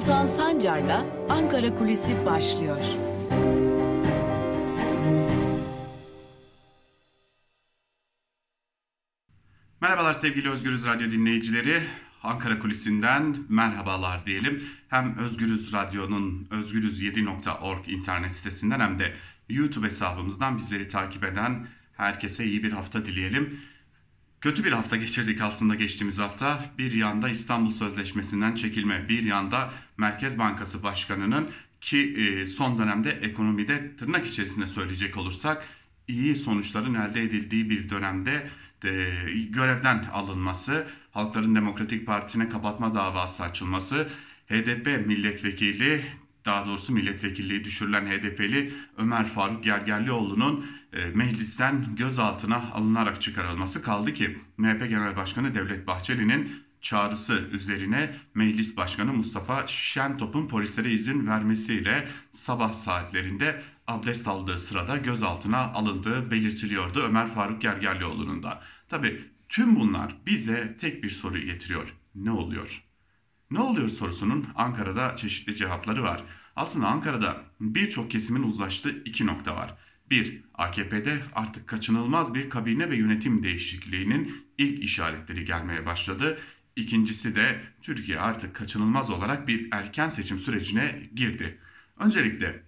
Altan Sancar'la Ankara Kulisi başlıyor. Merhabalar sevgili Özgürüz Radyo dinleyicileri. Ankara Kulisi'nden merhabalar diyelim. Hem Özgürüz Radyo'nun özgürüz7.org internet sitesinden hem de YouTube hesabımızdan bizleri takip eden herkese iyi bir hafta dileyelim. Kötü bir hafta geçirdik aslında geçtiğimiz hafta. Bir yanda İstanbul Sözleşmesi'nden çekilme, bir yanda Merkez Bankası Başkanı'nın ki e, son dönemde ekonomide tırnak içerisinde söyleyecek olursak iyi sonuçların elde edildiği bir dönemde de, görevden alınması, Halkların Demokratik Partisi'ne kapatma davası açılması, HDP milletvekili daha doğrusu milletvekilliği düşürülen HDP'li Ömer Faruk Gergerlioğlu'nun e, meclisten gözaltına alınarak çıkarılması. Kaldı ki MHP Genel Başkanı Devlet Bahçeli'nin çağrısı üzerine Meclis Başkanı Mustafa Şentop'un polislere izin vermesiyle sabah saatlerinde abdest aldığı sırada gözaltına alındığı belirtiliyordu Ömer Faruk Gergerlioğlu'nun da. Tabi tüm bunlar bize tek bir soruyu getiriyor. Ne oluyor? Ne oluyor sorusunun Ankara'da çeşitli cevapları var. Aslında Ankara'da birçok kesimin uzlaştığı iki nokta var. Bir, AKP'de artık kaçınılmaz bir kabine ve yönetim değişikliğinin ilk işaretleri gelmeye başladı. İkincisi de Türkiye artık kaçınılmaz olarak bir erken seçim sürecine girdi. Öncelikle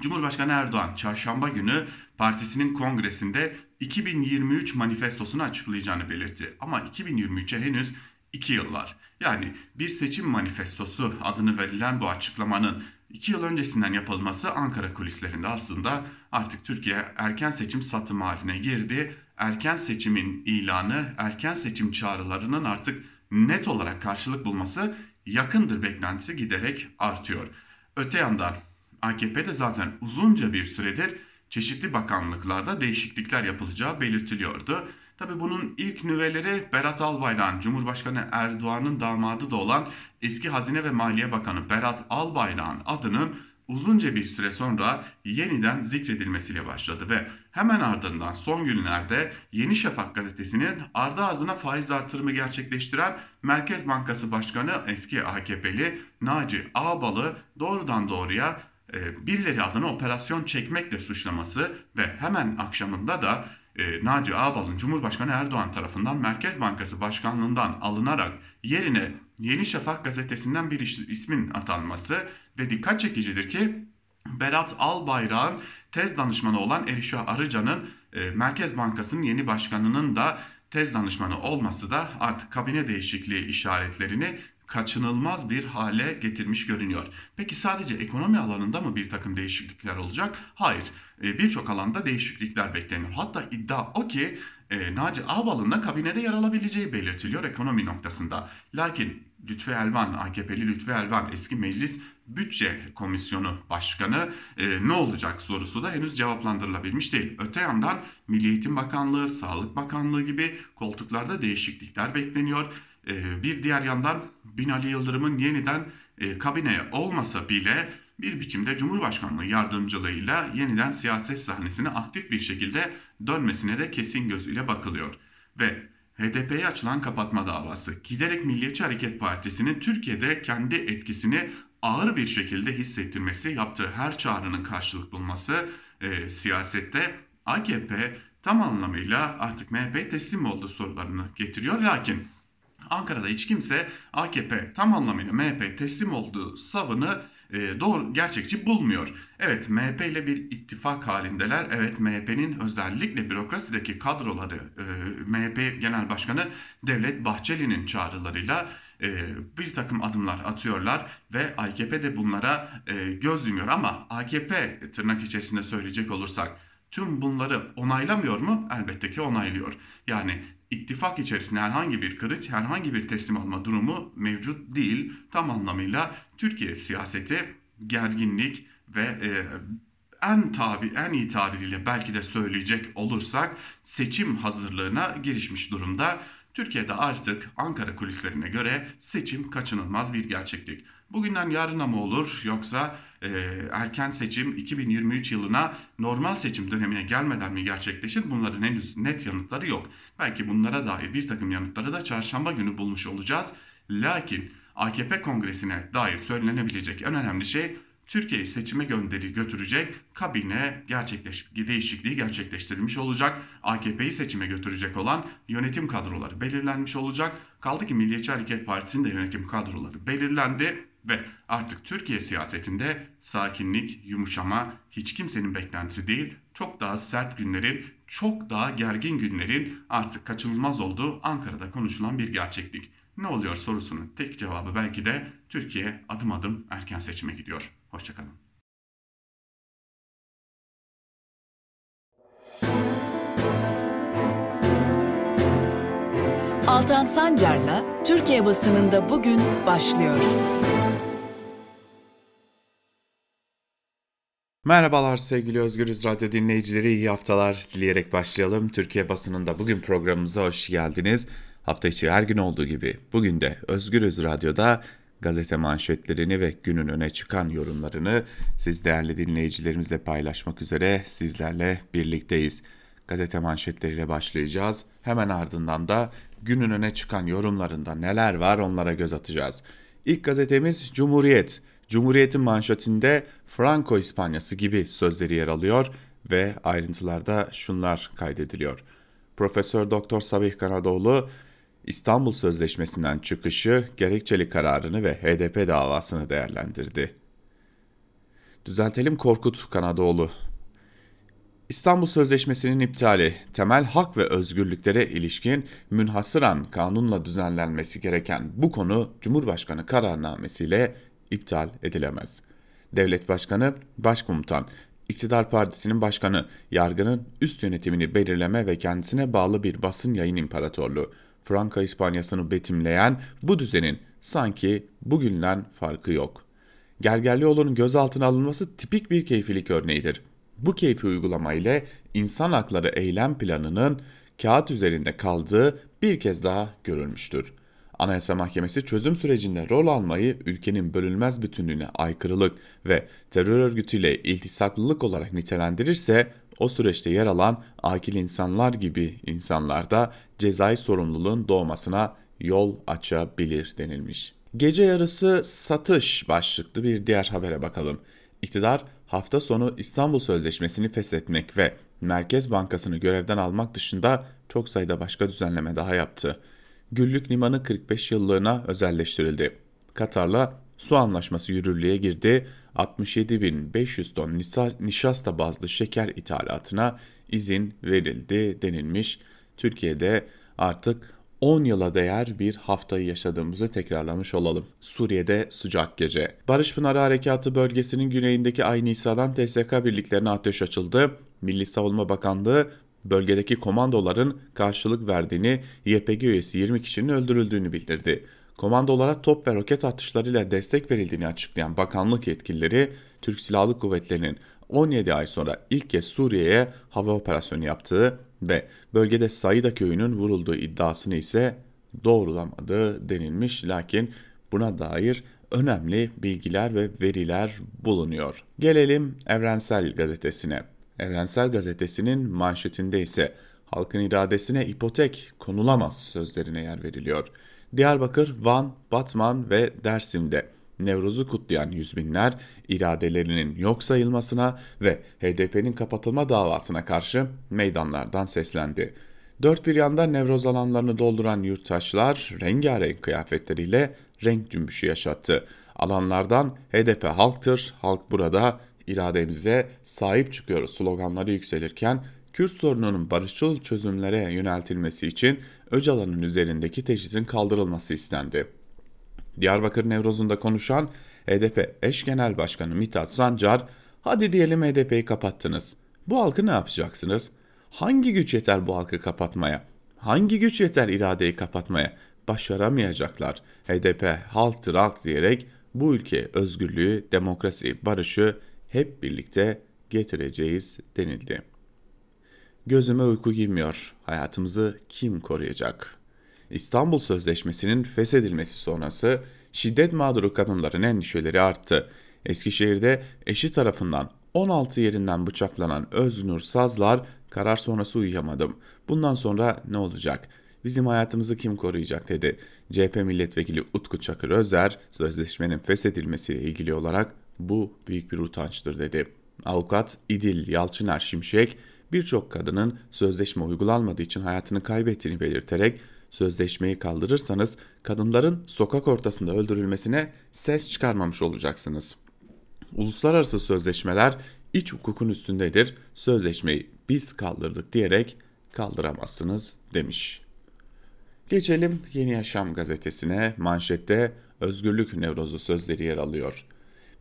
Cumhurbaşkanı Erdoğan çarşamba günü partisinin kongresinde 2023 manifestosunu açıklayacağını belirtti. Ama 2023'e henüz 2 yıl var. Yani bir seçim manifestosu adını verilen bu açıklamanın 2 yıl öncesinden yapılması Ankara kulislerinde aslında artık Türkiye erken seçim satım haline girdi. Erken seçimin ilanı, erken seçim çağrılarının artık net olarak karşılık bulması yakındır beklentisi giderek artıyor. Öte yandan AKP'de zaten uzunca bir süredir çeşitli bakanlıklarda değişiklikler yapılacağı belirtiliyordu. Tabi bunun ilk nüveleri Berat Albayrak'ın Cumhurbaşkanı Erdoğan'ın damadı da olan eski Hazine ve Maliye Bakanı Berat Albayrak'ın adının uzunca bir süre sonra yeniden zikredilmesiyle başladı ve hemen ardından son günlerde Yeni Şafak gazetesinin ardı ardına faiz artırımı gerçekleştiren Merkez Bankası Başkanı eski AKP'li Naci Ağbal'ı doğrudan doğruya e, birileri adına operasyon çekmekle suçlaması ve hemen akşamında da e, Naci Ağbal'ın Cumhurbaşkanı Erdoğan tarafından Merkez Bankası Başkanlığından alınarak yerine Yeni Şafak gazetesinden bir ismin atanması ve dikkat çekicidir ki Berat Albayrak'ın tez danışmanı olan Erişah Arıcan'ın e, Merkez Bankası'nın yeni başkanının da tez danışmanı olması da artık kabine değişikliği işaretlerini kaçınılmaz bir hale getirmiş görünüyor. Peki sadece ekonomi alanında mı bir takım değişiklikler olacak? Hayır. E, Birçok alanda değişiklikler bekleniyor. Hatta iddia o ki e, Naci Ağbal'ın da kabinede yer alabileceği belirtiliyor ekonomi noktasında. Lakin Lütfi Elvan, AKP'li Lütfi Elvan eski meclis bütçe komisyonu başkanı e, ne olacak sorusu da henüz cevaplandırılabilmiş değil. Öte yandan Milli Eğitim Bakanlığı, Sağlık Bakanlığı gibi koltuklarda değişiklikler bekleniyor. E, bir diğer yandan Binali Yıldırım'ın yeniden e, kabineye olmasa bile bir biçimde Cumhurbaşkanlığı yardımcılığıyla yeniden siyaset sahnesine aktif bir şekilde dönmesine de kesin gözüyle bakılıyor. Ve HDP'ye açılan kapatma davası giderek Milliyetçi Hareket Partisi'nin Türkiye'de kendi etkisini ağır bir şekilde hissettirmesi, yaptığı her çağrının karşılık bulması e, siyasette AKP tam anlamıyla artık MHP teslim oldu sorularını getiriyor. Lakin Ankara'da hiç kimse AKP tam anlamıyla MHP teslim olduğu savını e, doğru gerçekçi bulmuyor. Evet MHP ile bir ittifak halindeler. Evet MHP'nin özellikle bürokrasideki kadroları e, MHP Genel Başkanı Devlet Bahçeli'nin çağrılarıyla e, bir takım adımlar atıyorlar ve AKP de bunlara e, göz yumuyor. Ama AKP tırnak içerisinde söyleyecek olursak tüm bunları onaylamıyor mu? Elbette ki onaylıyor. Yani ittifak içerisinde herhangi bir kırıç, herhangi bir teslim alma durumu mevcut değil. Tam anlamıyla Türkiye siyaseti gerginlik ve e, en tabi en iyi tabiriyle belki de söyleyecek olursak seçim hazırlığına girişmiş durumda. Türkiye'de artık Ankara kulislerine göre seçim kaçınılmaz bir gerçeklik. Bugünden yarına mı olur yoksa e, erken seçim 2023 yılına normal seçim dönemine gelmeden mi gerçekleşir? Bunların henüz net yanıtları yok. Belki bunlara dair bir takım yanıtları da çarşamba günü bulmuş olacağız. Lakin AKP kongresine dair söylenebilecek en önemli şey Türkiye'yi seçime gönderi götürecek kabine gerçekleş değişikliği gerçekleştirilmiş olacak. AKP'yi seçime götürecek olan yönetim kadroları belirlenmiş olacak. Kaldı ki Milliyetçi Hareket Partisi'nin de yönetim kadroları belirlendi ve artık Türkiye siyasetinde sakinlik, yumuşama hiç kimsenin beklentisi değil, çok daha sert günlerin, çok daha gergin günlerin artık kaçınılmaz olduğu Ankara'da konuşulan bir gerçeklik. Ne oluyor sorusunun tek cevabı belki de Türkiye adım adım erken seçime gidiyor. Hoşçakalın. Altan Sancar'la Türkiye basınında bugün başlıyor. Merhabalar sevgili Özgürüz Radyo dinleyicileri, iyi haftalar dileyerek başlayalım. Türkiye basınında bugün programımıza hoş geldiniz. Hafta içi her gün olduğu gibi bugün de Özgürüz Radyo'da gazete manşetlerini ve günün öne çıkan yorumlarını siz değerli dinleyicilerimizle paylaşmak üzere sizlerle birlikteyiz. Gazete manşetleriyle başlayacağız. Hemen ardından da günün öne çıkan yorumlarında neler var onlara göz atacağız. İlk gazetemiz Cumhuriyet. Cumhuriyet'in manşetinde Franco İspanyası gibi sözleri yer alıyor ve ayrıntılarda şunlar kaydediliyor. Profesör Doktor Sabih Kanadoğlu İstanbul Sözleşmesi'nden çıkışı, gerekçeli kararını ve HDP davasını değerlendirdi. Düzeltelim Korkut Kanadoğlu. İstanbul Sözleşmesi'nin iptali, temel hak ve özgürlüklere ilişkin münhasıran kanunla düzenlenmesi gereken bu konu Cumhurbaşkanı kararnamesiyle iptal edilemez. Devlet Başkanı, Başkomutan, İktidar Partisi'nin başkanı, yargının üst yönetimini belirleme ve kendisine bağlı bir basın yayın imparatorluğu, Franka İspanyasını betimleyen bu düzenin sanki bugünden farkı yok. Gergerlioğlu'nun gözaltına alınması tipik bir keyfilik örneğidir. Bu keyfi uygulama ile insan hakları eylem planının kağıt üzerinde kaldığı bir kez daha görülmüştür. Anayasa Mahkemesi çözüm sürecinde rol almayı ülkenin bölünmez bütünlüğüne aykırılık ve terör örgütüyle iltisaklılık olarak nitelendirirse o süreçte yer alan akil insanlar gibi insanlarda cezai sorumluluğun doğmasına yol açabilir denilmiş. Gece yarısı satış başlıklı bir diğer habere bakalım. İktidar hafta sonu İstanbul Sözleşmesi'ni feshetmek ve Merkez Bankası'nı görevden almak dışında çok sayıda başka düzenleme daha yaptı. Güllük Limanı 45 yıllığına özelleştirildi. Katar'la su anlaşması yürürlüğe girdi. 67.500 ton nişasta bazlı şeker ithalatına izin verildi denilmiş. Türkiye'de artık 10 yıla değer bir haftayı yaşadığımızı tekrarlamış olalım. Suriye'de sıcak gece. Barış Pınarı Harekatı bölgesinin güneyindeki Ay Nisa'dan TSK birliklerine ateş açıldı. Milli Savunma Bakanlığı bölgedeki komandoların karşılık verdiğini, YPG üyesi 20 kişinin öldürüldüğünü bildirdi. Komandolara top ve roket atışlarıyla destek verildiğini açıklayan bakanlık yetkilileri, Türk Silahlı Kuvvetleri'nin 17 ay sonra ilk kez Suriye'ye hava operasyonu yaptığı ve bölgede Saida köyünün vurulduğu iddiasını ise doğrulamadı denilmiş lakin buna dair önemli bilgiler ve veriler bulunuyor. Gelelim Evrensel Gazetesi'ne. Evrensel Gazetesi'nin manşetinde ise halkın iradesine ipotek konulamaz sözlerine yer veriliyor. Diyarbakır, Van, Batman ve Dersim'de Nevruz'u kutlayan yüz binler iradelerinin yok sayılmasına ve HDP'nin kapatılma davasına karşı meydanlardan seslendi. Dört bir yanda Nevroz alanlarını dolduran yurttaşlar rengarenk kıyafetleriyle renk cümbüşü yaşattı. Alanlardan HDP halktır, halk burada, irademize sahip çıkıyoruz sloganları yükselirken Kürt sorununun barışçıl çözümlere yöneltilmesi için Öcalan'ın üzerindeki teşhisin kaldırılması istendi. Diyarbakır Nevroz'unda konuşan HDP eş genel başkanı Mithat Sancar, hadi diyelim HDP'yi kapattınız. Bu halkı ne yapacaksınız? Hangi güç yeter bu halkı kapatmaya? Hangi güç yeter iradeyi kapatmaya? Başaramayacaklar. HDP halktır halk diyerek bu ülke özgürlüğü, demokrasi, barışı hep birlikte getireceğiz denildi. Gözüme uyku girmiyor. Hayatımızı kim koruyacak? İstanbul Sözleşmesi'nin feshedilmesi sonrası şiddet mağduru kadınların endişeleri arttı. Eskişehir'de eşi tarafından 16 yerinden bıçaklanan Öznur Sazlar karar sonrası uyuyamadım. Bundan sonra ne olacak? Bizim hayatımızı kim koruyacak dedi. CHP milletvekili Utku Çakır Özer sözleşmenin feshedilmesiyle ilgili olarak bu büyük bir utançtır dedi. Avukat İdil Yalçıner Şimşek birçok kadının sözleşme uygulanmadığı için hayatını kaybettiğini belirterek sözleşmeyi kaldırırsanız kadınların sokak ortasında öldürülmesine ses çıkarmamış olacaksınız. Uluslararası sözleşmeler iç hukukun üstündedir. Sözleşmeyi biz kaldırdık diyerek kaldıramazsınız demiş. Geçelim Yeni Yaşam gazetesine. Manşette Özgürlük Nevrozu sözleri yer alıyor.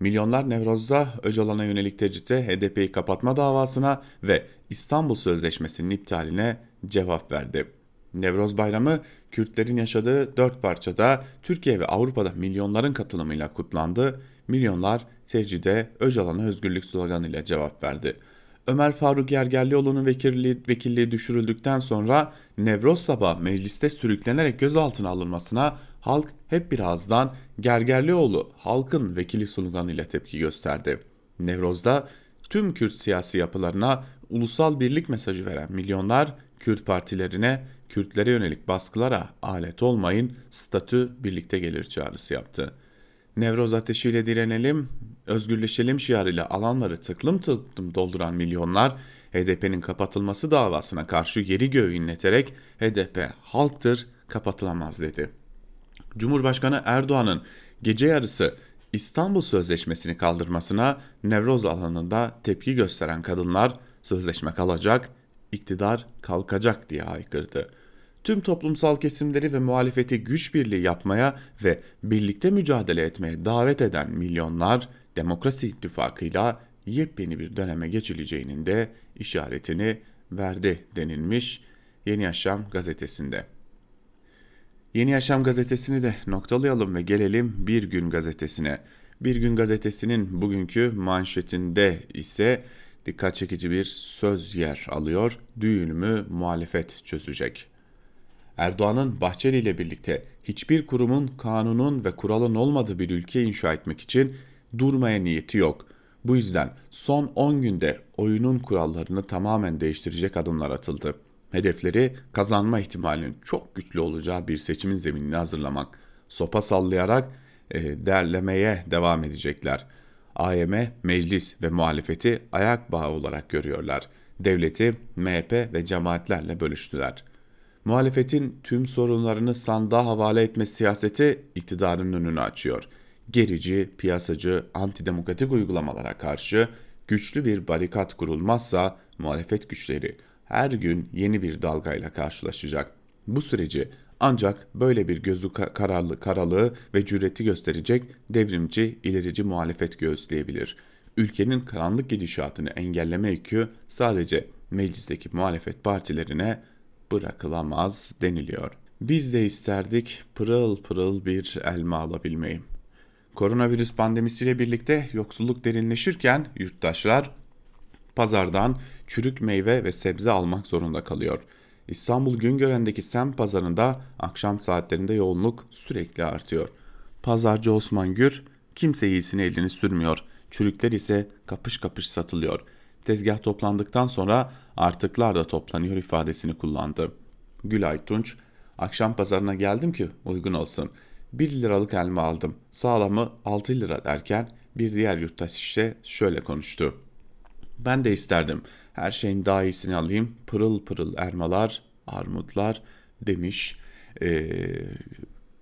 Milyonlar Nevroz'da Öcalan'a yönelik tecrite HDP'yi kapatma davasına ve İstanbul Sözleşmesi'nin iptaline cevap verdi. Nevroz Bayramı Kürtlerin yaşadığı dört parçada Türkiye ve Avrupa'da milyonların katılımıyla kutlandı. Milyonlar tecride Öcalan'a özgürlük sloganıyla cevap verdi. Ömer Faruk Yergerlioğlu'nun vekilliği, vekilliği düşürüldükten sonra Nevroz sabah mecliste sürüklenerek gözaltına alınmasına halk hep bir ağızdan Gergerlioğlu halkın vekili sloganıyla tepki gösterdi. Nevroz'da tüm Kürt siyasi yapılarına ulusal birlik mesajı veren milyonlar Kürt partilerine Kürtlere yönelik baskılara alet olmayın, statü birlikte gelir çağrısı yaptı. Nevroz ateşiyle direnelim, özgürleşelim şiarıyla alanları tıklım tıklım dolduran milyonlar HDP'nin kapatılması davasına karşı yeri göğü inleterek HDP halktır kapatılamaz dedi. Cumhurbaşkanı Erdoğan'ın gece yarısı İstanbul Sözleşmesi'ni kaldırmasına Nevroz alanında tepki gösteren kadınlar sözleşme kalacak, iktidar kalkacak diye haykırdı. Tüm toplumsal kesimleri ve muhalefeti güç birliği yapmaya ve birlikte mücadele etmeye davet eden milyonlar Demokrasi İttifakı'yla yepyeni bir döneme geçileceğinin de işaretini verdi denilmiş Yeni Yaşam gazetesinde. Yeni Yaşam gazetesini de noktalayalım ve gelelim Bir Gün gazetesine. Bir Gün gazetesinin bugünkü manşetinde ise dikkat çekici bir söz yer alıyor. Düğünümü muhalefet çözecek. Erdoğan'ın Bahçeli ile birlikte hiçbir kurumun, kanunun ve kuralın olmadığı bir ülke inşa etmek için durmaya niyeti yok. Bu yüzden son 10 günde oyunun kurallarını tamamen değiştirecek adımlar atıldı. Hedefleri kazanma ihtimalinin çok güçlü olacağı bir seçimin zeminini hazırlamak. Sopa sallayarak e, derlemeye devam edecekler. AYM, meclis ve muhalefeti ayak bağı olarak görüyorlar. Devleti MHP ve cemaatlerle bölüştüler. Muhalefetin tüm sorunlarını sandığa havale etme siyaseti iktidarın önünü açıyor. Gerici, piyasacı, antidemokratik uygulamalara karşı güçlü bir barikat kurulmazsa muhalefet güçleri her gün yeni bir dalgayla karşılaşacak. Bu süreci ancak böyle bir gözü kararlı, karalığı ve cüreti gösterecek devrimci, ilerici muhalefet göğüsleyebilir. Ülkenin karanlık gidişatını engelleme yükü sadece meclisteki muhalefet partilerine bırakılamaz deniliyor. Biz de isterdik pırıl pırıl bir elma alabilmeyi. Koronavirüs pandemisiyle birlikte yoksulluk derinleşirken yurttaşlar pazardan çürük meyve ve sebze almak zorunda kalıyor. İstanbul Güngören'deki sem pazarında akşam saatlerinde yoğunluk sürekli artıyor. Pazarcı Osman Gür kimse iyisini elini sürmüyor. Çürükler ise kapış kapış satılıyor. Tezgah toplandıktan sonra artıklar da toplanıyor ifadesini kullandı. Gülay Tunç, akşam pazarına geldim ki uygun olsun. 1 liralık elma aldım. Sağlamı 6 lira derken bir diğer yurttaş işte şöyle konuştu. Ben de isterdim. Her şeyin daha iyisini alayım. Pırıl pırıl elmalar, armutlar demiş. Ee,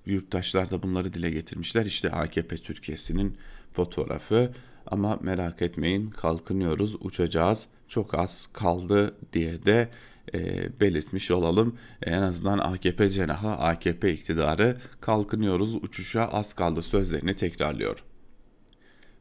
yurttaşlar da bunları dile getirmişler. İşte AKP Türkiye'sinin fotoğrafı. Ama merak etmeyin kalkınıyoruz, uçacağız. Çok az kaldı diye de e, belirtmiş olalım. En azından AKP cenahı, AKP iktidarı kalkınıyoruz, uçuşa az kaldı sözlerini tekrarlıyor.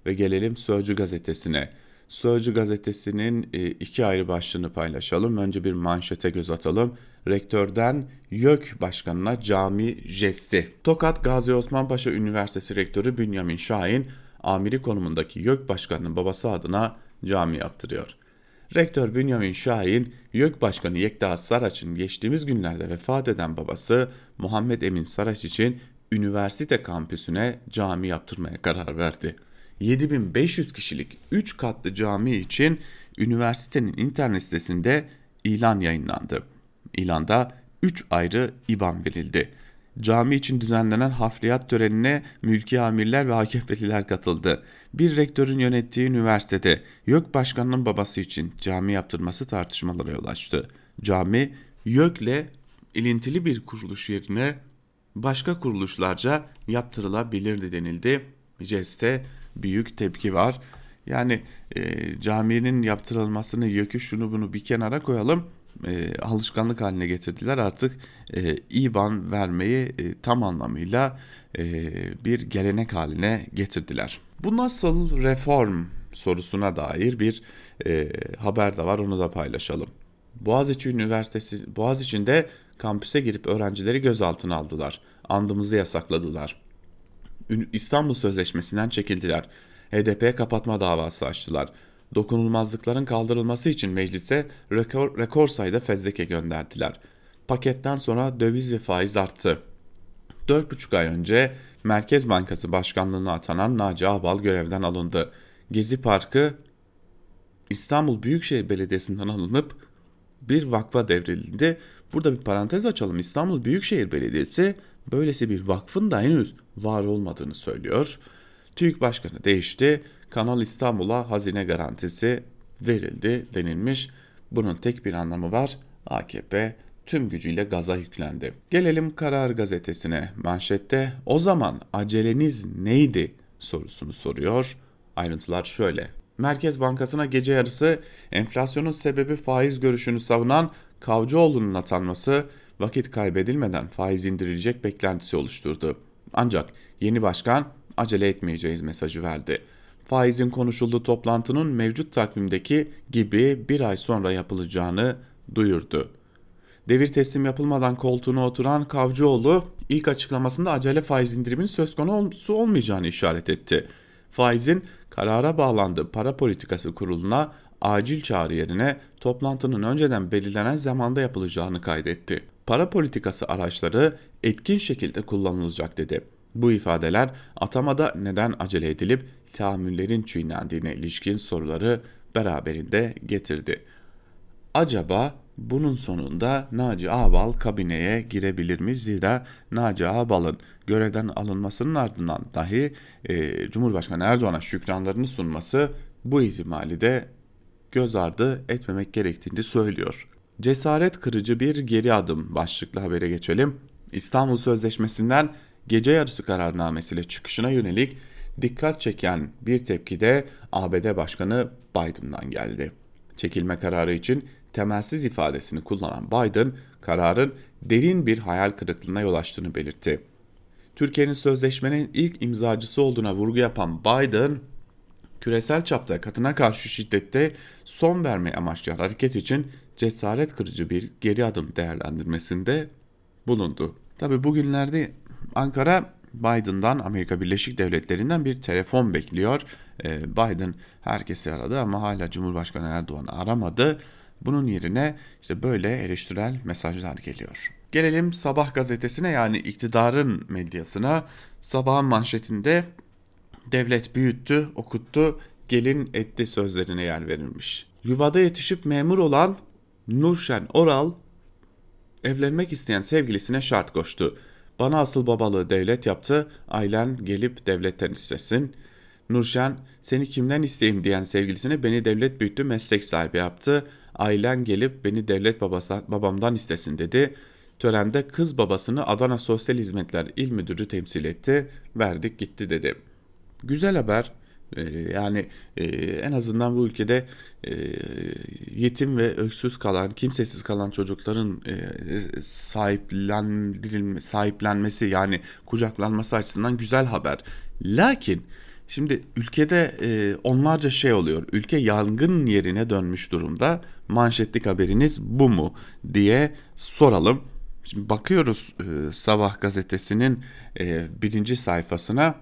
Ve gelelim Sözcü gazetesine. Sözcü gazetesinin e, iki ayrı başlığını paylaşalım. Önce bir manşete göz atalım. Rektörden YÖK Başkanı'na cami jesti. Tokat Gazi Osman Paşa Üniversitesi Rektörü Bünyamin Şahin, amiri konumundaki YÖK Başkanı'nın babası adına cami yaptırıyor. Rektör Bünyamin Şahin, YÖK Başkanı Yekta Saraç'ın geçtiğimiz günlerde vefat eden babası Muhammed Emin Saraç için üniversite kampüsüne cami yaptırmaya karar verdi. 7500 kişilik 3 katlı cami için üniversitenin internet sitesinde ilan yayınlandı. İlanda 3 ayrı IBAN verildi. Cami için düzenlenen hafriyat törenine mülki amirler ve AKP'liler katıldı. Bir rektörün yönettiği üniversitede YÖK başkanının babası için cami yaptırması tartışmalara yol açtı. Cami YÖK'le ilintili bir kuruluş yerine başka kuruluşlarca yaptırılabilirdi denildi. Jeste büyük tepki var. Yani e, caminin yaptırılmasını YÖK'ü şunu bunu bir kenara koyalım e, alışkanlık haline getirdiler. Artık e, IBAN vermeyi e, tam anlamıyla e, bir gelenek haline getirdiler. Bu nasıl reform sorusuna dair bir e, haber de var onu da paylaşalım. Boğaziçi Üniversitesi Boğaziçi'nde kampüse girip öğrencileri gözaltına aldılar. Andımızı yasakladılar. İstanbul Sözleşmesi'nden çekildiler. HDP kapatma davası açtılar dokunulmazlıkların kaldırılması için meclise rekor, rekor sayıda fezleke gönderdiler. Paketten sonra döviz ve faiz arttı. 4,5 ay önce Merkez Bankası Başkanlığı'na atanan Naci Ağbal görevden alındı. Gezi Parkı İstanbul Büyükşehir Belediyesi'nden alınıp bir vakfa devrildi. Burada bir parantez açalım. İstanbul Büyükşehir Belediyesi böylesi bir vakfın da henüz var olmadığını söylüyor. TÜİK Başkanı değişti. Kanal İstanbul'a hazine garantisi verildi denilmiş. Bunun tek bir anlamı var. AKP tüm gücüyle gaza yüklendi. Gelelim Karar Gazetesi'ne. Manşette o zaman aceleniz neydi sorusunu soruyor. Ayrıntılar şöyle. Merkez Bankası'na gece yarısı enflasyonun sebebi faiz görüşünü savunan Kavcıoğlu'nun atanması vakit kaybedilmeden faiz indirilecek beklentisi oluşturdu. Ancak yeni başkan acele etmeyeceğiz mesajı verdi faizin konuşulduğu toplantının mevcut takvimdeki gibi bir ay sonra yapılacağını duyurdu. Devir teslim yapılmadan koltuğuna oturan Kavcıoğlu ilk açıklamasında acele faiz indirimin söz konusu olmayacağını işaret etti. Faizin karara bağlandığı para politikası kuruluna acil çağrı yerine toplantının önceden belirlenen zamanda yapılacağını kaydetti. Para politikası araçları etkin şekilde kullanılacak dedi. Bu ifadeler atamada neden acele edilip tahammüllerin çiğnendiğine ilişkin soruları beraberinde getirdi. Acaba bunun sonunda Naci Ağbal kabineye girebilir mi? Zira Naci Ağbal'ın görevden alınmasının ardından dahi e, Cumhurbaşkanı Erdoğan'a şükranlarını sunması bu ihtimali de göz ardı etmemek gerektiğini söylüyor. Cesaret kırıcı bir geri adım başlıklı habere geçelim. İstanbul Sözleşmesi'nden gece yarısı kararnamesiyle çıkışına yönelik dikkat çeken bir tepki de ABD Başkanı Biden'dan geldi. Çekilme kararı için temelsiz ifadesini kullanan Biden, kararın derin bir hayal kırıklığına yol açtığını belirtti. Türkiye'nin sözleşmenin ilk imzacısı olduğuna vurgu yapan Biden, küresel çapta katına karşı şiddette son verme amaçlayan hareket için cesaret kırıcı bir geri adım değerlendirmesinde bulundu. Tabi bugünlerde Ankara Biden'dan Amerika Birleşik Devletleri'nden bir telefon bekliyor. Ee, Biden herkesi aradı ama hala Cumhurbaşkanı Erdoğan'ı aramadı. Bunun yerine işte böyle eleştirel mesajlar geliyor. Gelelim Sabah gazetesine yani iktidarın medyasına. Sabahın manşetinde devlet büyüttü, okuttu, gelin etti sözlerine yer verilmiş. Yuvada yetişip memur olan Nurşen Oral evlenmek isteyen sevgilisine şart koştu. Bana asıl babalığı devlet yaptı, ailen gelip devletten istesin. Nurşen, seni kimden isteyeyim diyen sevgilisine beni devlet büyüttü, meslek sahibi yaptı. Ailen gelip beni devlet babası, babamdan istesin dedi. Törende kız babasını Adana Sosyal Hizmetler İl Müdürü temsil etti. Verdik gitti dedi. Güzel haber. Ee, yani e, en azından bu ülkede e, yetim ve öksüz kalan, kimsesiz kalan çocukların e, sahiplendirilme, sahiplenmesi yani kucaklanması açısından güzel haber. Lakin şimdi ülkede onlarca şey oluyor. Ülke yangın yerine dönmüş durumda. Manşetlik haberiniz bu mu diye soralım. Şimdi bakıyoruz Sabah gazetesinin birinci sayfasına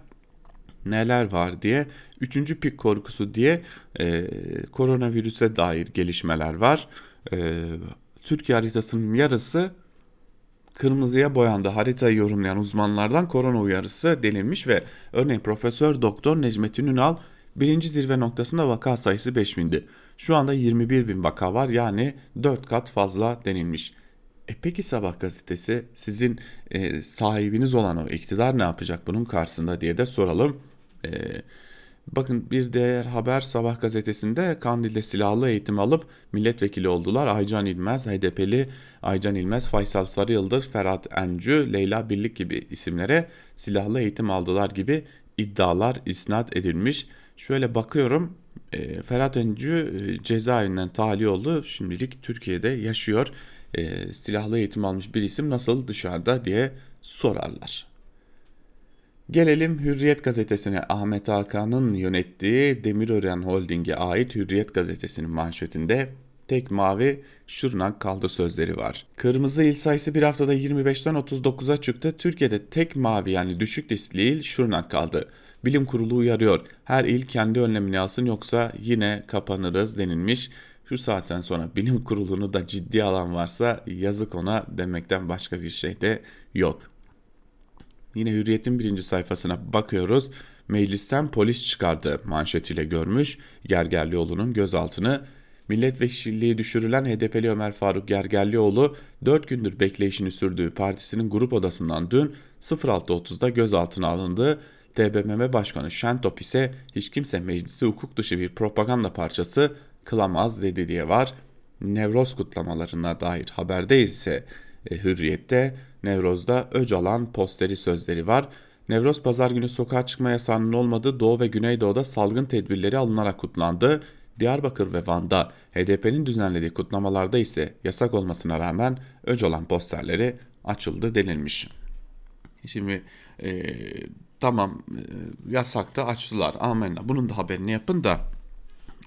neler var diye. Üçüncü pik korkusu diye e, koronavirüse dair gelişmeler var. E, Türkiye haritasının yarısı kırmızıya boyandı. Haritayı yorumlayan uzmanlardan korona uyarısı denilmiş ve örneğin Profesör Doktor Necmettin Ünal birinci zirve noktasında vaka sayısı 5000'di. Şu anda 21 bin vaka var yani 4 kat fazla denilmiş. E peki Sabah gazetesi sizin e, sahibiniz olan o iktidar ne yapacak bunun karşısında diye de soralım. E, bakın bir diğer haber Sabah gazetesinde Kandil'de silahlı eğitim alıp milletvekili oldular. Aycan İlmez, HDP'li Aycan İlmez, Faysal Sarıyıldız, Ferhat Encü, Leyla Birlik gibi isimlere silahlı eğitim aldılar gibi iddialar isnat edilmiş. Şöyle bakıyorum e, Ferhat Encü e, cezaevinden tahliye oldu. Şimdilik Türkiye'de yaşıyor. E, silahlı eğitim almış bir isim nasıl dışarıda diye sorarlar. Gelelim Hürriyet gazetesine Ahmet Hakan'ın yönettiği Demirören Holding'e ait Hürriyet gazetesinin manşetinde tek mavi şırnak kaldı sözleri var. Kırmızı il sayısı bir haftada 25'ten 39'a çıktı. Türkiye'de tek mavi yani düşük riskli il şırnak kaldı. Bilim kurulu uyarıyor. Her il kendi önlemini alsın yoksa yine kapanırız denilmiş. Şu saatten sonra bilim kurulunu da ciddi alan varsa yazık ona demekten başka bir şey de yok. Yine Hürriyet'in birinci sayfasına bakıyoruz. Meclisten polis çıkardı manşetiyle görmüş Gergerlioğlu'nun gözaltını. Milletvekilliği düşürülen HDP'li Ömer Faruk Gergerlioğlu 4 gündür bekleyişini sürdüğü partisinin grup odasından dün 06.30'da gözaltına alındı. TBMM Başkanı Şentop ise hiç kimse meclisi hukuk dışı bir propaganda parçası kılamaz dedi diye var. Nevroz kutlamalarına dair haberde ise e, Hürriyet'te Nevroz'da Öcalan posteri sözleri var. Nevroz pazar günü sokağa çıkma yasağının olmadığı Doğu ve Güneydoğu'da salgın tedbirleri alınarak kutlandı. Diyarbakır ve Van'da HDP'nin düzenlediği kutlamalarda ise yasak olmasına rağmen Öcalan posterleri açıldı denilmiş. Şimdi e, tamam e, yasakta açtılar amenna bunun da haberini yapın da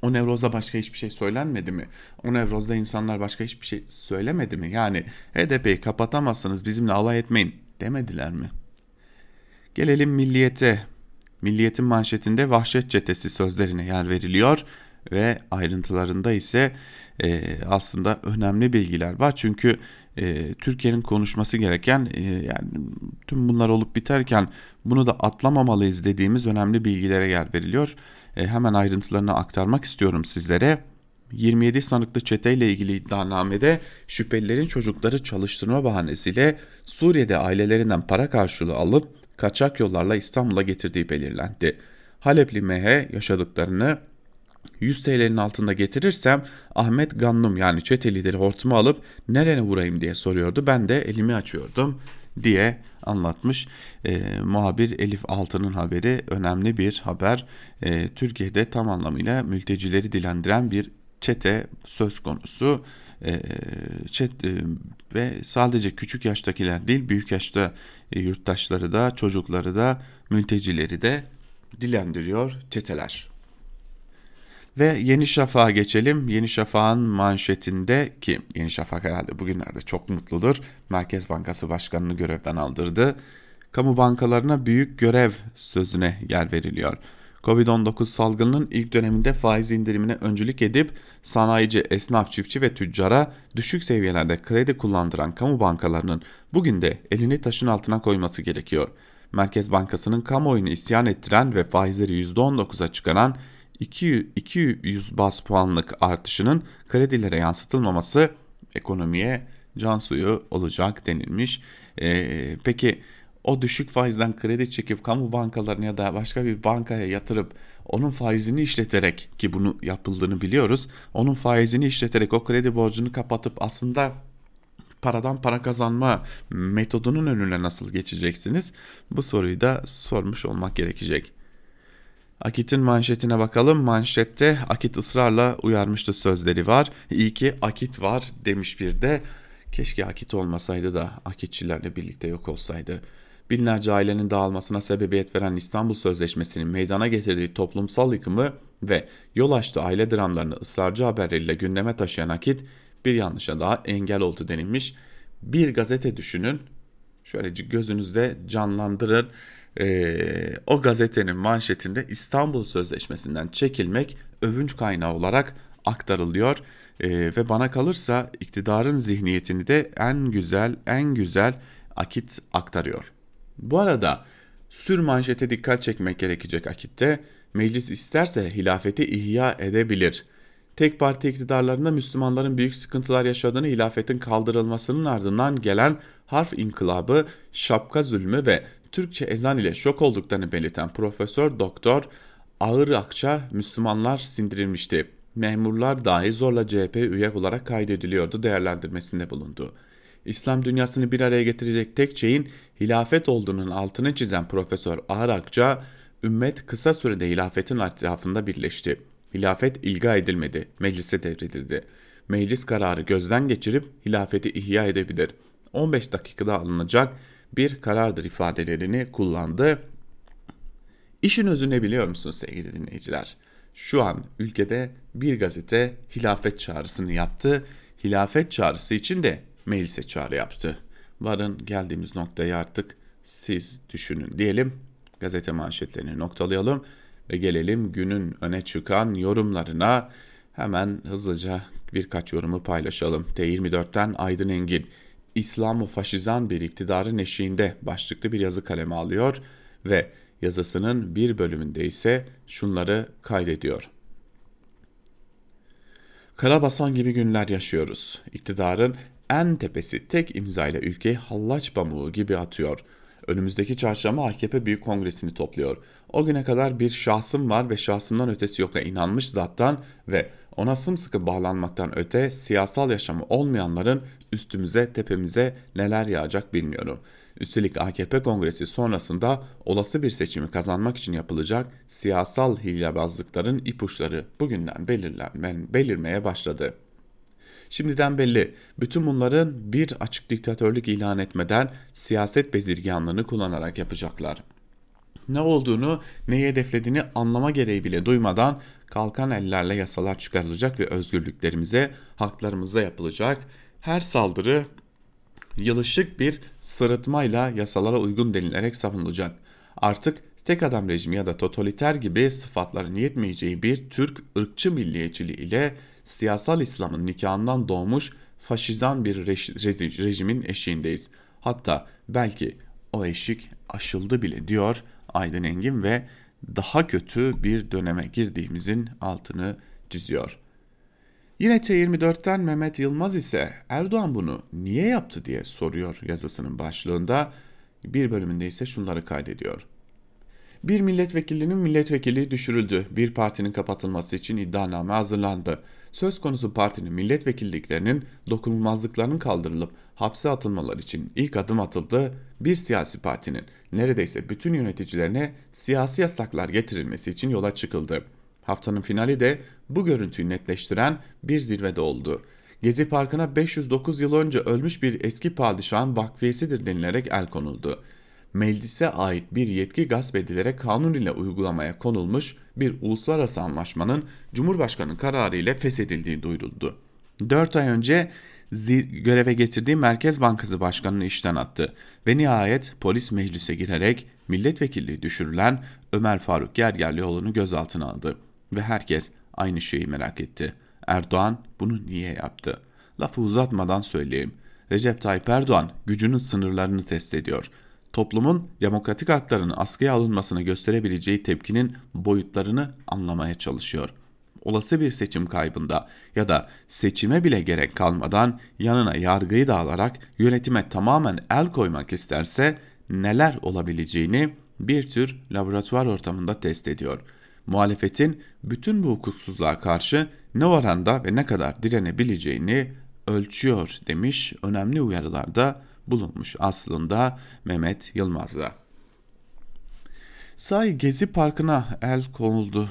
o nevrozda başka hiçbir şey söylenmedi mi? O nevrozda insanlar başka hiçbir şey söylemedi mi? Yani HDP'yi kapatamazsınız bizimle alay etmeyin demediler mi? Gelelim milliyete. Milliyetin manşetinde vahşet çetesi sözlerine yer veriliyor ve ayrıntılarında ise e, aslında önemli bilgiler var. Çünkü e, Türkiye'nin konuşması gereken e, yani tüm bunlar olup biterken bunu da atlamamalıyız dediğimiz önemli bilgilere yer veriliyor. E, hemen ayrıntılarını aktarmak istiyorum sizlere. 27 sanıklı çeteyle ilgili iddianamede şüphelilerin çocukları çalıştırma bahanesiyle Suriye'de ailelerinden para karşılığı alıp kaçak yollarla İstanbul'a getirdiği belirlendi. Halepli MH yaşadıklarını 100 TL'nin altında getirirsem Ahmet Gannum yani çete lideri hortumu alıp nerene vurayım diye soruyordu. Ben de elimi açıyordum diye anlatmış. E, muhabir Elif Altı'nın haberi önemli bir haber. E, Türkiye'de tam anlamıyla mültecileri dilendiren bir çete söz konusu. E, çet, e, ve sadece küçük yaştakiler değil büyük yaşta e, yurttaşları da çocukları da mültecileri de dilendiriyor çeteler. Ve Yeni Şafak'a geçelim. Yeni Şafak'ın manşetinde ki Yeni Şafak herhalde bugünlerde çok mutludur. Merkez Bankası Başkanı'nı görevden aldırdı. Kamu bankalarına büyük görev sözüne yer veriliyor. Covid-19 salgınının ilk döneminde faiz indirimine öncülük edip sanayici, esnaf, çiftçi ve tüccara düşük seviyelerde kredi kullandıran kamu bankalarının bugün de elini taşın altına koyması gerekiyor. Merkez Bankası'nın kamuoyunu isyan ettiren ve faizleri %19'a çıkaran 200 bas puanlık artışının kredilere yansıtılmaması ekonomiye can suyu olacak denilmiş. Ee, peki o düşük faizden kredi çekip kamu bankalarına ya da başka bir bankaya yatırıp onun faizini işleterek ki bunu yapıldığını biliyoruz. Onun faizini işleterek o kredi borcunu kapatıp aslında paradan para kazanma metodunun önüne nasıl geçeceksiniz? Bu soruyu da sormuş olmak gerekecek. Akit'in manşetine bakalım. Manşette Akit ısrarla uyarmıştı sözleri var. İyi ki Akit var demiş bir de. Keşke Akit olmasaydı da Akitçilerle birlikte yok olsaydı. Binlerce ailenin dağılmasına sebebiyet veren İstanbul Sözleşmesi'nin meydana getirdiği toplumsal yıkımı ve yol açtığı aile dramlarını ısrarcı haberleriyle gündeme taşıyan Akit bir yanlışa daha engel oldu denilmiş. Bir gazete düşünün. Şöyle gözünüzde canlandırın e, o gazetenin manşetinde İstanbul Sözleşmesi'nden çekilmek övünç kaynağı olarak aktarılıyor. E, ve bana kalırsa iktidarın zihniyetini de en güzel en güzel Akit aktarıyor. Bu arada sür manşete dikkat çekmek gerekecek Akit'te meclis isterse hilafeti ihya edebilir. tek parti iktidarlarında Müslümanların büyük sıkıntılar yaşadığını hilafetin kaldırılmasının ardından gelen harf inkılabı, şapka zulmü ve Türkçe ezan ile şok olduklarını belirten Profesör Doktor Ağır Akça Müslümanlar sindirilmişti. Memurlar dahi zorla CHP üye olarak kaydediliyordu değerlendirmesinde bulundu. İslam dünyasını bir araya getirecek tek şeyin hilafet olduğunun altını çizen Profesör Ağır Akça, ümmet kısa sürede hilafetin etrafında birleşti. Hilafet ilga edilmedi, meclise devredildi. Meclis kararı gözden geçirip hilafeti ihya edebilir. 15 dakikada alınacak bir karardır ifadelerini kullandı. İşin özü ne biliyor musunuz sevgili dinleyiciler? Şu an ülkede bir gazete hilafet çağrısını yaptı. Hilafet çağrısı için de meclise çağrı yaptı. Varın geldiğimiz noktayı artık siz düşünün diyelim. Gazete manşetlerini noktalayalım ve gelelim günün öne çıkan yorumlarına. Hemen hızlıca birkaç yorumu paylaşalım. T24'ten Aydın Engin, İslamı faşizan bir iktidarın eşiğinde başlıklı bir yazı kaleme alıyor ve yazısının bir bölümünde ise şunları kaydediyor. Karabasan gibi günler yaşıyoruz. İktidarın en tepesi tek imzayla ülkeyi hallaç pamuğu gibi atıyor. Önümüzdeki çarşamba AKP Büyük Kongresi'ni topluyor. O güne kadar bir şahsım var ve şahsımdan ötesi yokla inanmış zattan ve ona sımsıkı bağlanmaktan öte siyasal yaşamı olmayanların üstümüze tepemize neler yağacak bilmiyorum. Üstelik AKP kongresi sonrasında olası bir seçimi kazanmak için yapılacak siyasal hilebazlıkların ipuçları bugünden belirlenmen, belirmeye başladı. Şimdiden belli, bütün bunların bir açık diktatörlük ilan etmeden siyaset bezirganlığını kullanarak yapacaklar. Ne olduğunu, neyi hedeflediğini anlama gereği bile duymadan kalkan ellerle yasalar çıkarılacak ve özgürlüklerimize, haklarımıza yapılacak her saldırı yılışık bir sırıtmayla yasalara uygun denilerek savunulacak. Artık tek adam rejimi ya da totaliter gibi sıfatların yetmeyeceği bir Türk ırkçı milliyetçiliği ile siyasal İslam'ın nikahından doğmuş faşizan bir rejimin eşiğindeyiz. Hatta belki o eşik aşıldı bile diyor Aydın Engin ve daha kötü bir döneme girdiğimizin altını çiziyor. Yine T24'ten Mehmet Yılmaz ise Erdoğan bunu niye yaptı diye soruyor yazısının başlığında. Bir bölümünde ise şunları kaydediyor. Bir milletvekilinin milletvekili düşürüldü. Bir partinin kapatılması için iddianame hazırlandı. Söz konusu partinin milletvekilliklerinin dokunulmazlıklarının kaldırılıp hapse atılmaları için ilk adım atıldı. Bir siyasi partinin neredeyse bütün yöneticilerine siyasi yasaklar getirilmesi için yola çıkıldı. Haftanın finali de bu görüntüyü netleştiren bir zirvede oldu. Gezi Parkı'na 509 yıl önce ölmüş bir eski padişahın vakfiyesidir denilerek el konuldu. Meclise ait bir yetki gasp edilerek kanun ile uygulamaya konulmuş bir uluslararası anlaşmanın Cumhurbaşkanı kararı ile feshedildiği duyuruldu. 4 ay önce göreve getirdiği Merkez Bankası Başkanı'nı işten attı ve nihayet polis meclise girerek milletvekilliği düşürülen Ömer Faruk Gergerlioğlu'nu gözaltına aldı ve herkes aynı şeyi merak etti. Erdoğan bunu niye yaptı? Lafı uzatmadan söyleyeyim. Recep Tayyip Erdoğan gücünün sınırlarını test ediyor. Toplumun demokratik haklarının askıya alınmasına gösterebileceği tepkinin boyutlarını anlamaya çalışıyor. Olası bir seçim kaybında ya da seçime bile gerek kalmadan yanına yargıyı da alarak yönetime tamamen el koymak isterse neler olabileceğini bir tür laboratuvar ortamında test ediyor.'' muhalefetin bütün bu hukuksuzluğa karşı ne oranda ve ne kadar direnebileceğini ölçüyor demiş önemli uyarılarda bulunmuş aslında Mehmet Yılmaz'da. Sahi Gezi Parkı'na el konuldu.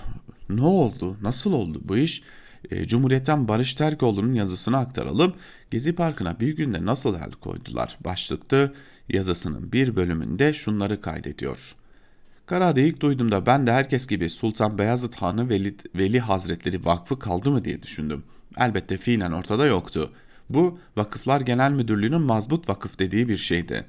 Ne oldu? Nasıl oldu bu iş? E, Cumhuriyet'ten Barış Terkoğlu'nun yazısını aktaralım. Gezi Parkı'na bir günde nasıl el koydular? Başlıklı yazısının bir bölümünde şunları kaydediyor. Kararı ilk duyduğumda ben de herkes gibi Sultan Beyazıt Hanı Veli, Veli Hazretleri Vakfı kaldı mı diye düşündüm. Elbette fiilen ortada yoktu. Bu Vakıflar Genel Müdürlüğü'nün mazbut vakıf dediği bir şeydi.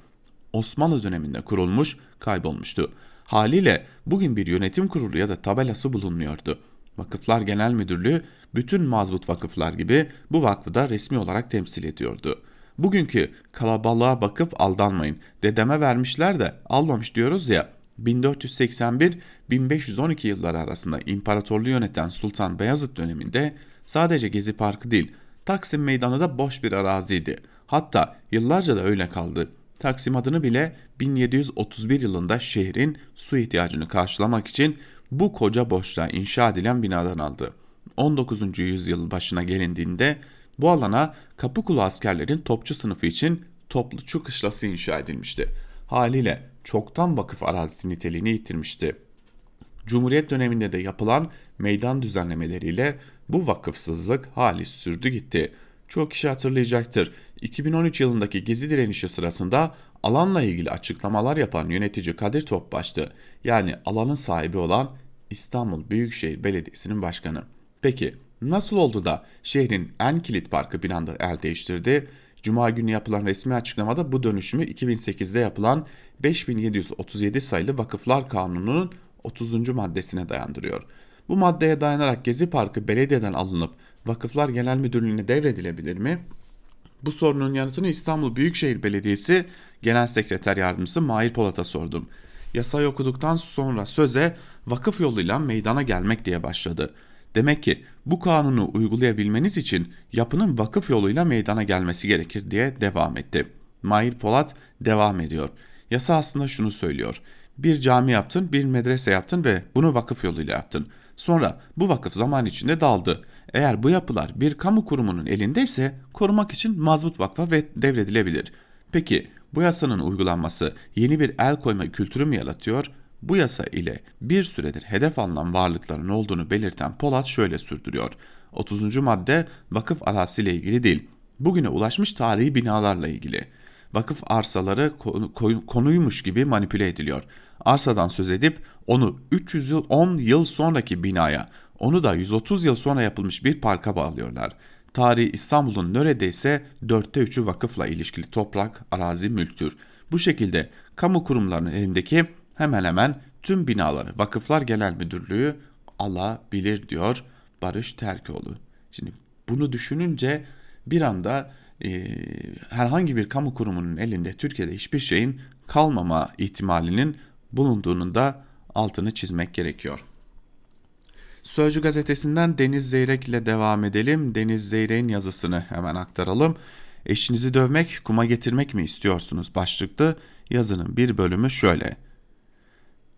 Osmanlı döneminde kurulmuş, kaybolmuştu. Haliyle bugün bir yönetim kurulu ya da tabelası bulunmuyordu. Vakıflar Genel Müdürlüğü bütün mazbut vakıflar gibi bu vakfı da resmi olarak temsil ediyordu. Bugünkü kalabalığa bakıp aldanmayın. Dedeme vermişler de almamış diyoruz ya 1481-1512 yılları arasında imparatorluğu yöneten Sultan Beyazıt döneminde Sadece Gezi Parkı değil, Taksim Meydanı da boş bir araziydi. Hatta yıllarca da öyle kaldı. Taksim adını bile 1731 yılında şehrin su ihtiyacını karşılamak için bu koca boşluğa inşa edilen binadan aldı. 19. yüzyıl başına gelindiğinde bu alana Kapıkulu askerlerin topçu sınıfı için toplu kışlası inşa edilmişti. Haliyle çoktan vakıf arazisi niteliğini yitirmişti. Cumhuriyet döneminde de yapılan meydan düzenlemeleriyle bu vakıfsızlık hali sürdü gitti. Çok kişi hatırlayacaktır. 2013 yılındaki gezi direnişi sırasında alanla ilgili açıklamalar yapan yönetici Kadir Topbaş'tı. Yani alanın sahibi olan İstanbul Büyükşehir Belediyesi'nin başkanı. Peki nasıl oldu da şehrin en kilit parkı bir anda el değiştirdi? Cuma günü yapılan resmi açıklamada bu dönüşümü 2008'de yapılan 5737 sayılı Vakıflar Kanunu'nun 30. maddesine dayandırıyor. Bu maddeye dayanarak Gezi Parkı belediyeden alınıp Vakıflar Genel Müdürlüğü'ne devredilebilir mi? Bu sorunun yanıtını İstanbul Büyükşehir Belediyesi Genel Sekreter Yardımcısı Mahir Polat'a sordum. Yasayı okuduktan sonra söze vakıf yoluyla meydana gelmek diye başladı. Demek ki bu kanunu uygulayabilmeniz için yapının vakıf yoluyla meydana gelmesi gerekir diye devam etti. Mahir Polat devam ediyor. Yasa aslında şunu söylüyor. Bir cami yaptın, bir medrese yaptın ve bunu vakıf yoluyla yaptın. Sonra bu vakıf zaman içinde daldı. Eğer bu yapılar bir kamu kurumunun elindeyse korumak için mazbut vakfa devredilebilir. Peki bu yasanın uygulanması yeni bir el koyma kültürü mü yaratıyor? Bu yasa ile bir süredir hedef alınan varlıkların olduğunu belirten Polat şöyle sürdürüyor. 30. madde vakıf arasıyla ilgili değil. Bugüne ulaşmış tarihi binalarla ilgili. Vakıf arsaları konuymuş gibi manipüle ediliyor. Arsadan söz edip onu 310 yıl sonraki binaya, onu da 130 yıl sonra yapılmış bir parka bağlıyorlar. Tarihi İstanbul'un neredeyse dörtte üçü vakıfla ilişkili toprak, arazi, mülktür. Bu şekilde kamu kurumlarının elindeki hemen hemen tüm binaları Vakıflar Genel Müdürlüğü alabilir diyor Barış Terkoğlu. Şimdi bunu düşününce bir anda e, herhangi bir kamu kurumunun elinde Türkiye'de hiçbir şeyin kalmama ihtimalinin bulunduğunun da altını çizmek gerekiyor. Sözcü gazetesinden Deniz Zeyrek ile devam edelim. Deniz Zeyrek'in yazısını hemen aktaralım. Eşinizi dövmek, kuma getirmek mi istiyorsunuz başlıklı yazının bir bölümü şöyle.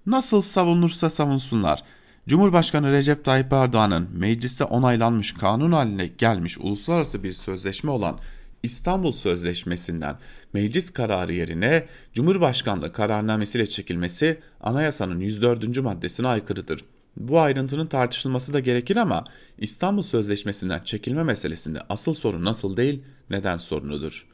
Nasıl savunursa savunsunlar. Cumhurbaşkanı Recep Tayyip Erdoğan'ın mecliste onaylanmış kanun haline gelmiş uluslararası bir sözleşme olan İstanbul Sözleşmesi'nden meclis kararı yerine Cumhurbaşkanlığı kararnamesiyle çekilmesi anayasanın 104. maddesine aykırıdır. Bu ayrıntının tartışılması da gerekir ama İstanbul Sözleşmesi'nden çekilme meselesinde asıl sorun nasıl değil, neden sorunudur.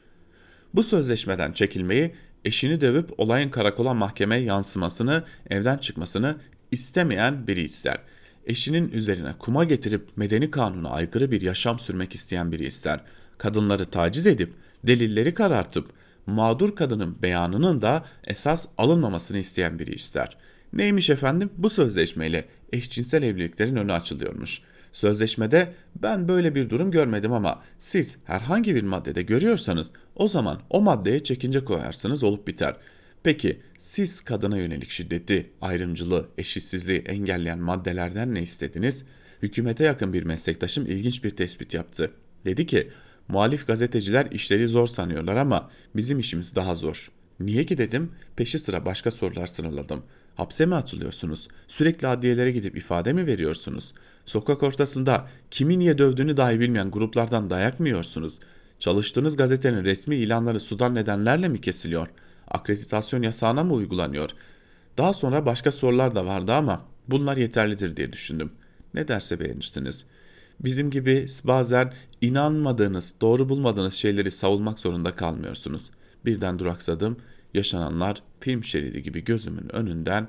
Bu sözleşmeden çekilmeyi eşini dövüp olayın karakola mahkemeye yansımasını, evden çıkmasını istemeyen biri ister. Eşinin üzerine kuma getirip medeni kanuna aykırı bir yaşam sürmek isteyen biri ister. Kadınları taciz edip delilleri karartıp mağdur kadının beyanının da esas alınmamasını isteyen biri ister. Neymiş efendim? Bu sözleşmeyle eşcinsel evliliklerin önü açılıyormuş. Sözleşmede ben böyle bir durum görmedim ama siz herhangi bir maddede görüyorsanız o zaman o maddeye çekince koyarsınız olup biter. Peki siz kadına yönelik şiddeti, ayrımcılığı, eşitsizliği engelleyen maddelerden ne istediniz? Hükümete yakın bir meslektaşım ilginç bir tespit yaptı. Dedi ki muhalif gazeteciler işleri zor sanıyorlar ama bizim işimiz daha zor. Niye ki dedim peşi sıra başka sorular sınırladım. Hapse mi atılıyorsunuz? Sürekli adliyelere gidip ifade mi veriyorsunuz? Sokak ortasında kimi niye dövdüğünü dahi bilmeyen gruplardan dayak mı yiyorsunuz? Çalıştığınız gazetenin resmi ilanları sudan nedenlerle mi kesiliyor? Akreditasyon yasağına mı uygulanıyor? Daha sonra başka sorular da vardı ama bunlar yeterlidir diye düşündüm. Ne derse beğenirsiniz. Bizim gibi bazen inanmadığınız, doğru bulmadığınız şeyleri savunmak zorunda kalmıyorsunuz. Birden duraksadım yaşananlar film şeridi gibi gözümün önünden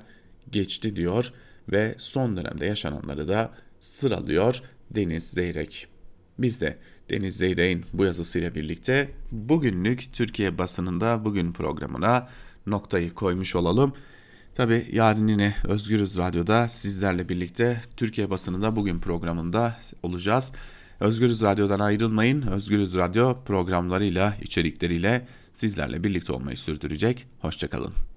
geçti diyor ve son dönemde yaşananları da sıralıyor Deniz Zeyrek. Biz de Deniz Zeyrek'in bu yazısıyla birlikte bugünlük Türkiye basınında bugün programına noktayı koymuş olalım. Tabi yarın yine Özgürüz Radyo'da sizlerle birlikte Türkiye basınında bugün programında olacağız. Özgürüz Radyo'dan ayrılmayın. Özgürüz Radyo programlarıyla, içerikleriyle sizlerle birlikte olmayı sürdürecek. Hoşçakalın.